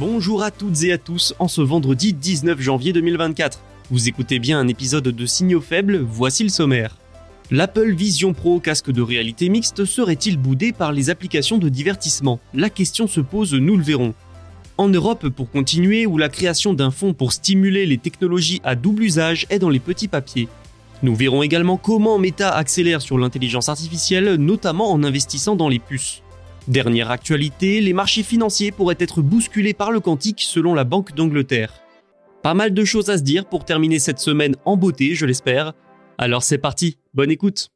Bonjour à toutes et à tous en ce vendredi 19 janvier 2024. Vous écoutez bien un épisode de Signaux faibles, voici le sommaire. L'Apple Vision Pro casque de réalité mixte serait-il boudé par les applications de divertissement? La question se pose, nous le verrons. En Europe, pour continuer, où la création d'un fonds pour stimuler les technologies à double usage est dans les petits papiers. Nous verrons également comment Meta accélère sur l'intelligence artificielle, notamment en investissant dans les puces. Dernière actualité, les marchés financiers pourraient être bousculés par le quantique selon la Banque d'Angleterre. Pas mal de choses à se dire pour terminer cette semaine en beauté, je l'espère. Alors c'est parti, bonne écoute.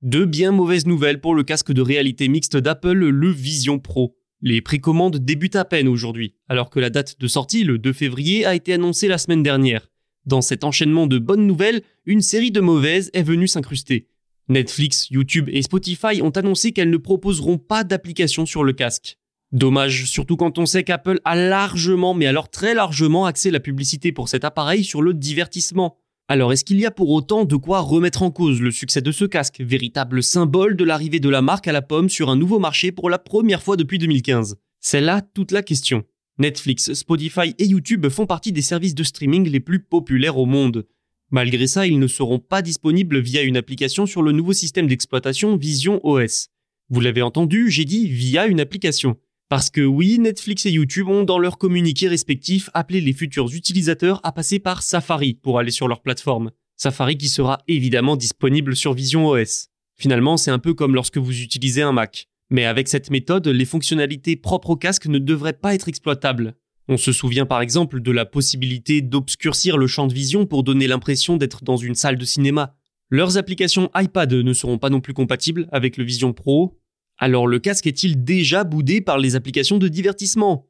Deux bien mauvaises nouvelles pour le casque de réalité mixte d'Apple, le Vision Pro. Les précommandes débutent à peine aujourd'hui, alors que la date de sortie, le 2 février, a été annoncée la semaine dernière. Dans cet enchaînement de bonnes nouvelles, une série de mauvaises est venue s'incruster. Netflix, YouTube et Spotify ont annoncé qu'elles ne proposeront pas d'application sur le casque. Dommage, surtout quand on sait qu'Apple a largement, mais alors très largement, axé la publicité pour cet appareil sur le divertissement. Alors est-ce qu'il y a pour autant de quoi remettre en cause le succès de ce casque, véritable symbole de l'arrivée de la marque à la pomme sur un nouveau marché pour la première fois depuis 2015 C'est là toute la question. Netflix, Spotify et YouTube font partie des services de streaming les plus populaires au monde. Malgré ça, ils ne seront pas disponibles via une application sur le nouveau système d'exploitation Vision OS. Vous l'avez entendu, j'ai dit via une application. Parce que oui, Netflix et YouTube ont dans leurs communiqués respectifs appelé les futurs utilisateurs à passer par Safari pour aller sur leur plateforme. Safari qui sera évidemment disponible sur Vision OS. Finalement, c'est un peu comme lorsque vous utilisez un Mac. Mais avec cette méthode, les fonctionnalités propres au casque ne devraient pas être exploitables. On se souvient par exemple de la possibilité d'obscurcir le champ de vision pour donner l'impression d'être dans une salle de cinéma. Leurs applications iPad ne seront pas non plus compatibles avec le Vision Pro. Alors le casque est-il déjà boudé par les applications de divertissement?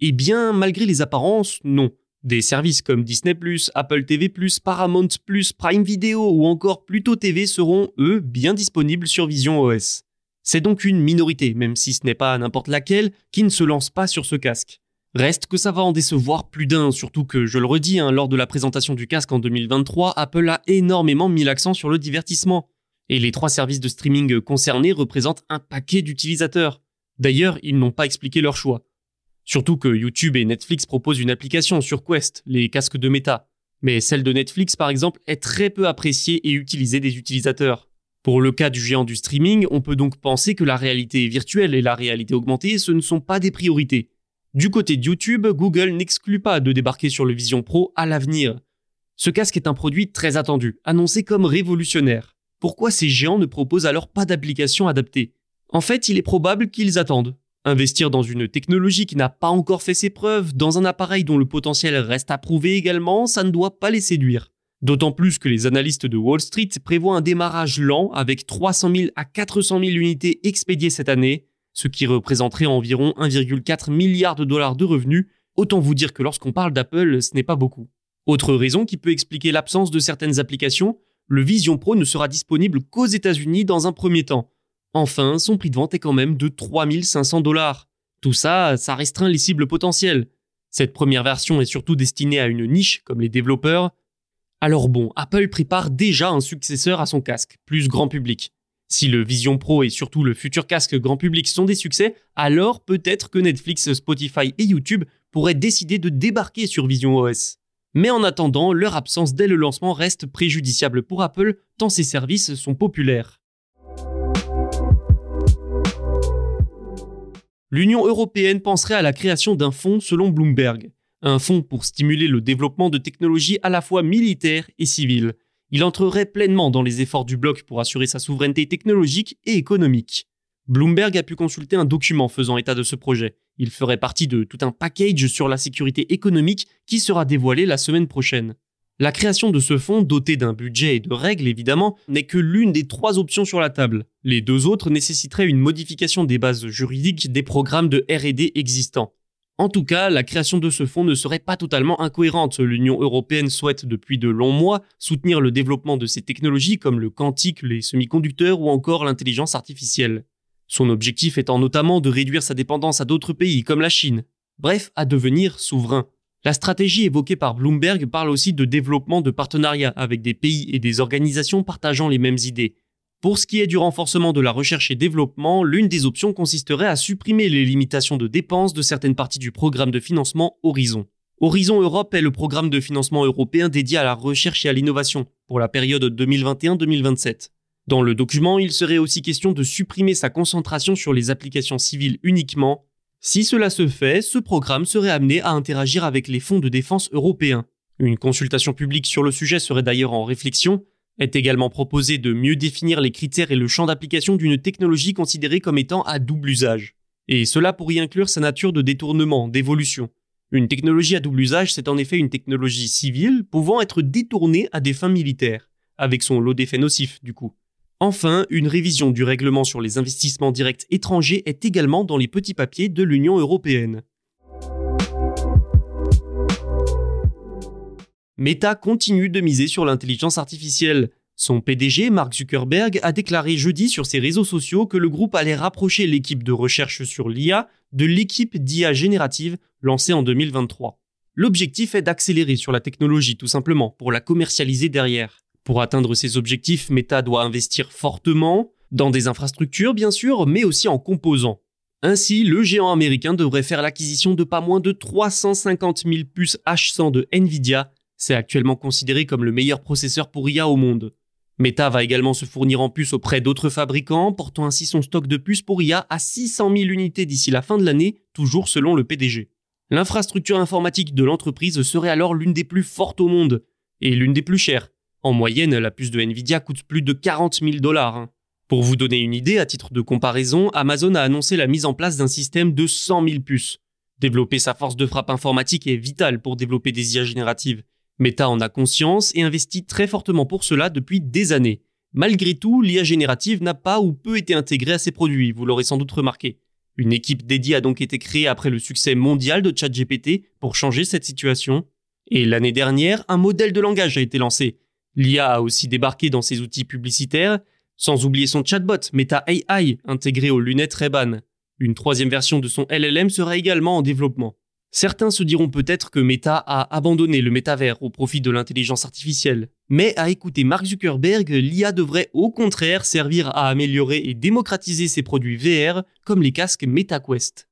Eh bien, malgré les apparences, non. Des services comme Disney ⁇ Apple TV ⁇ Paramount ⁇ Prime Video ou encore Pluto TV seront, eux, bien disponibles sur Vision OS. C'est donc une minorité, même si ce n'est pas n'importe laquelle, qui ne se lance pas sur ce casque. Reste que ça va en décevoir plus d'un, surtout que, je le redis, hein, lors de la présentation du casque en 2023, Apple a énormément mis l'accent sur le divertissement. Et les trois services de streaming concernés représentent un paquet d'utilisateurs. D'ailleurs, ils n'ont pas expliqué leur choix. Surtout que YouTube et Netflix proposent une application sur Quest, les casques de Meta. Mais celle de Netflix, par exemple, est très peu appréciée et utilisée des utilisateurs. Pour le cas du géant du streaming, on peut donc penser que la réalité virtuelle et la réalité augmentée, ce ne sont pas des priorités. Du côté de YouTube, Google n'exclut pas de débarquer sur le Vision Pro à l'avenir. Ce casque est un produit très attendu, annoncé comme révolutionnaire. Pourquoi ces géants ne proposent alors pas d'application adaptée? En fait, il est probable qu'ils attendent. Investir dans une technologie qui n'a pas encore fait ses preuves, dans un appareil dont le potentiel reste à prouver également, ça ne doit pas les séduire. D'autant plus que les analystes de Wall Street prévoient un démarrage lent avec 300 000 à 400 000 unités expédiées cette année, ce qui représenterait environ 1,4 milliard de dollars de revenus. Autant vous dire que lorsqu'on parle d'Apple, ce n'est pas beaucoup. Autre raison qui peut expliquer l'absence de certaines applications, le Vision Pro ne sera disponible qu'aux États-Unis dans un premier temps. Enfin, son prix de vente est quand même de 3500 dollars. Tout ça, ça restreint les cibles potentielles. Cette première version est surtout destinée à une niche comme les développeurs. Alors bon, Apple prépare déjà un successeur à son casque, plus grand public. Si le Vision Pro et surtout le futur casque grand public sont des succès, alors peut-être que Netflix, Spotify et YouTube pourraient décider de débarquer sur Vision OS. Mais en attendant, leur absence dès le lancement reste préjudiciable pour Apple tant ces services sont populaires. L'Union européenne penserait à la création d'un fonds selon Bloomberg, un fonds pour stimuler le développement de technologies à la fois militaires et civiles. Il entrerait pleinement dans les efforts du bloc pour assurer sa souveraineté technologique et économique. Bloomberg a pu consulter un document faisant état de ce projet. Il ferait partie de tout un package sur la sécurité économique qui sera dévoilé la semaine prochaine. La création de ce fonds, doté d'un budget et de règles évidemment, n'est que l'une des trois options sur la table. Les deux autres nécessiteraient une modification des bases juridiques des programmes de RD existants. En tout cas, la création de ce fonds ne serait pas totalement incohérente. L'Union européenne souhaite depuis de longs mois soutenir le développement de ces technologies comme le quantique, les semi-conducteurs ou encore l'intelligence artificielle. Son objectif étant notamment de réduire sa dépendance à d'autres pays comme la Chine. Bref, à devenir souverain. La stratégie évoquée par Bloomberg parle aussi de développement de partenariats avec des pays et des organisations partageant les mêmes idées. Pour ce qui est du renforcement de la recherche et développement, l'une des options consisterait à supprimer les limitations de dépenses de certaines parties du programme de financement Horizon. Horizon Europe est le programme de financement européen dédié à la recherche et à l'innovation pour la période 2021-2027. Dans le document, il serait aussi question de supprimer sa concentration sur les applications civiles uniquement. Si cela se fait, ce programme serait amené à interagir avec les fonds de défense européens. Une consultation publique sur le sujet serait d'ailleurs en réflexion. Est également proposé de mieux définir les critères et le champ d'application d'une technologie considérée comme étant à double usage. Et cela pour y inclure sa nature de détournement, d'évolution. Une technologie à double usage, c'est en effet une technologie civile pouvant être détournée à des fins militaires, avec son lot d'effets nocifs du coup. Enfin, une révision du règlement sur les investissements directs étrangers est également dans les petits papiers de l'Union européenne. Meta continue de miser sur l'intelligence artificielle. Son PDG, Mark Zuckerberg, a déclaré jeudi sur ses réseaux sociaux que le groupe allait rapprocher l'équipe de recherche sur l'IA de l'équipe d'IA générative lancée en 2023. L'objectif est d'accélérer sur la technologie tout simplement pour la commercialiser derrière. Pour atteindre ces objectifs, Meta doit investir fortement dans des infrastructures bien sûr, mais aussi en composants. Ainsi, le géant américain devrait faire l'acquisition de pas moins de 350 000 puces H100 de Nvidia. C'est actuellement considéré comme le meilleur processeur pour IA au monde. Meta va également se fournir en puces auprès d'autres fabricants, portant ainsi son stock de puces pour IA à 600 000 unités d'ici la fin de l'année, toujours selon le PDG. L'infrastructure informatique de l'entreprise serait alors l'une des plus fortes au monde, et l'une des plus chères, en moyenne, la puce de Nvidia coûte plus de 40 000 dollars. Hein. Pour vous donner une idée, à titre de comparaison, Amazon a annoncé la mise en place d'un système de 100 000 puces. Développer sa force de frappe informatique est vital pour développer des IA génératives. Meta en a conscience et investit très fortement pour cela depuis des années. Malgré tout, l'IA générative n'a pas ou peu été intégrée à ses produits, vous l'aurez sans doute remarqué. Une équipe dédiée a donc été créée après le succès mondial de ChatGPT pour changer cette situation. Et l'année dernière, un modèle de langage a été lancé, L'IA a aussi débarqué dans ses outils publicitaires, sans oublier son chatbot Meta AI intégré aux lunettes Ray-Ban. Une troisième version de son LLM sera également en développement. Certains se diront peut-être que Meta a abandonné le métavers au profit de l'intelligence artificielle. Mais à écouter Mark Zuckerberg, l'IA devrait au contraire servir à améliorer et démocratiser ses produits VR comme les casques MetaQuest.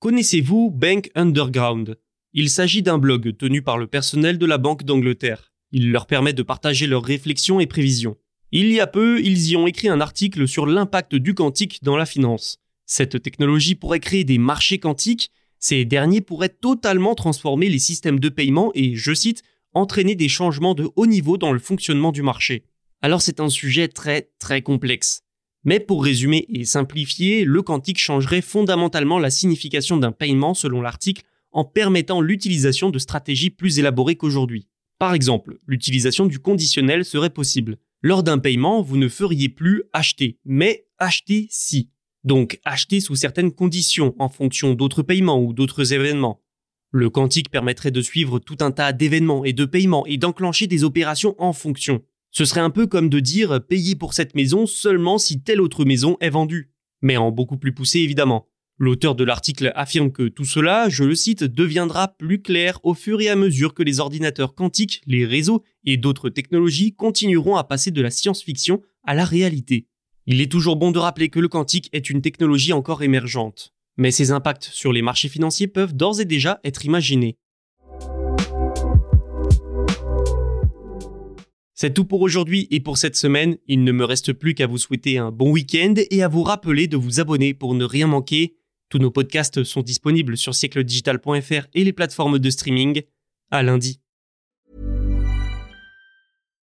Connaissez-vous Bank Underground? Il s'agit d'un blog tenu par le personnel de la Banque d'Angleterre. Il leur permet de partager leurs réflexions et prévisions. Il y a peu, ils y ont écrit un article sur l'impact du quantique dans la finance. Cette technologie pourrait créer des marchés quantiques, ces derniers pourraient totalement transformer les systèmes de paiement et, je cite, entraîner des changements de haut niveau dans le fonctionnement du marché. Alors c'est un sujet très très complexe. Mais pour résumer et simplifier, le quantique changerait fondamentalement la signification d'un paiement selon l'article en permettant l'utilisation de stratégies plus élaborées qu'aujourd'hui. Par exemple, l'utilisation du conditionnel serait possible. Lors d'un paiement, vous ne feriez plus acheter, mais acheter si. Donc acheter sous certaines conditions en fonction d'autres paiements ou d'autres événements. Le quantique permettrait de suivre tout un tas d'événements et de paiements et d'enclencher des opérations en fonction. Ce serait un peu comme de dire payer pour cette maison seulement si telle autre maison est vendue. Mais en beaucoup plus poussé évidemment. L'auteur de l'article affirme que tout cela, je le cite, deviendra plus clair au fur et à mesure que les ordinateurs quantiques, les réseaux et d'autres technologies continueront à passer de la science-fiction à la réalité. Il est toujours bon de rappeler que le quantique est une technologie encore émergente. Mais ces impacts sur les marchés financiers peuvent d'ores et déjà être imaginés. C'est tout pour aujourd'hui et pour cette semaine. Il ne me reste plus qu'à vous souhaiter un bon week-end et à vous rappeler de vous abonner pour ne rien manquer. Tous nos podcasts sont disponibles sur siècledigital.fr et les plateformes de streaming. À lundi.